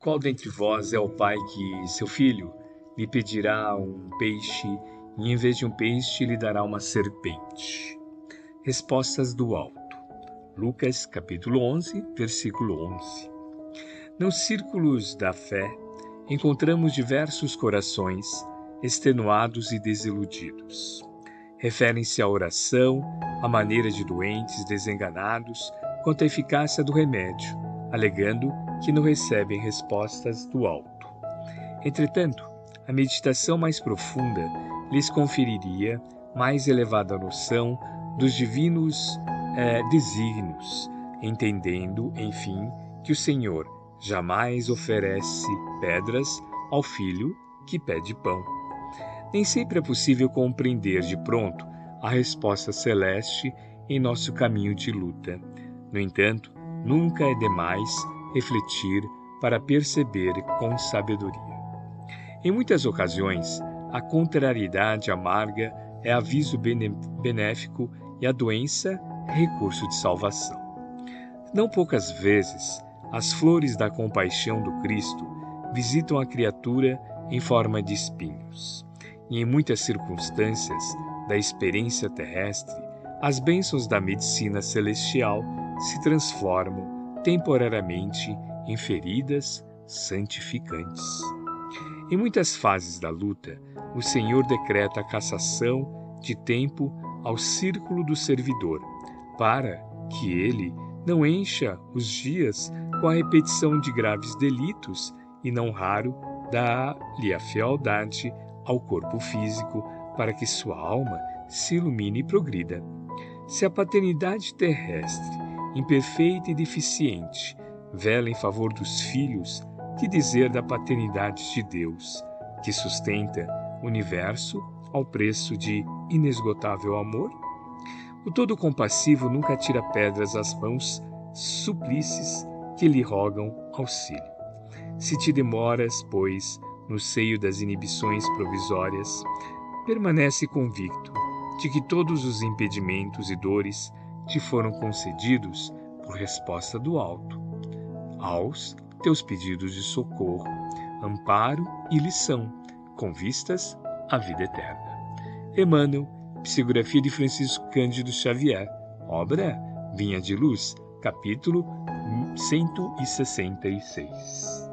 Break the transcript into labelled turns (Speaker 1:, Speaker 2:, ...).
Speaker 1: Qual dentre vós é o pai que seu filho lhe pedirá um peixe e em vez de um peixe lhe dará uma serpente? Respostas do alto. Lucas capítulo 11, versículo 11. Nos círculos da fé encontramos diversos corações extenuados e desiludidos. Referem-se à oração, à maneira de doentes desenganados quanto à eficácia do remédio, alegando que não recebem respostas do alto. Entretanto, a meditação mais profunda lhes conferiria mais elevada noção dos divinos eh, desígnios, entendendo, enfim, que o Senhor jamais oferece pedras ao filho que pede pão. Nem sempre é possível compreender de pronto a resposta celeste em nosso caminho de luta. No entanto, nunca é demais refletir para perceber com sabedoria. Em muitas ocasiões, a contrariedade amarga é aviso benéfico e a doença recurso de salvação. Não poucas vezes, as flores da compaixão do Cristo visitam a criatura em forma de espinhos. E em muitas circunstâncias da experiência terrestre, as bênçãos da medicina celestial se transformam temporariamente em feridas santificantes. Em muitas fases da luta, o Senhor decreta a cassação de tempo ao círculo do servidor, para que ele não encha os dias com a repetição de graves delitos e, não raro, dá-lhe a fealdade ao corpo físico para que sua alma se ilumine e progrida. Se a paternidade terrestre imperfeita e deficiente, vela em favor dos filhos, que dizer da paternidade de Deus, que sustenta o universo ao preço de inesgotável amor? O todo compassivo nunca tira pedras às mãos suplices que lhe rogam auxílio. Se te demoras, pois, no seio das inibições provisórias, permanece convicto de que todos os impedimentos e dores te foram concedidos por resposta do alto aos teus pedidos de socorro, amparo e lição, com vistas à vida eterna. Emmanuel, Psicografia de Francisco Cândido Xavier, obra Vinha de Luz, capítulo 166.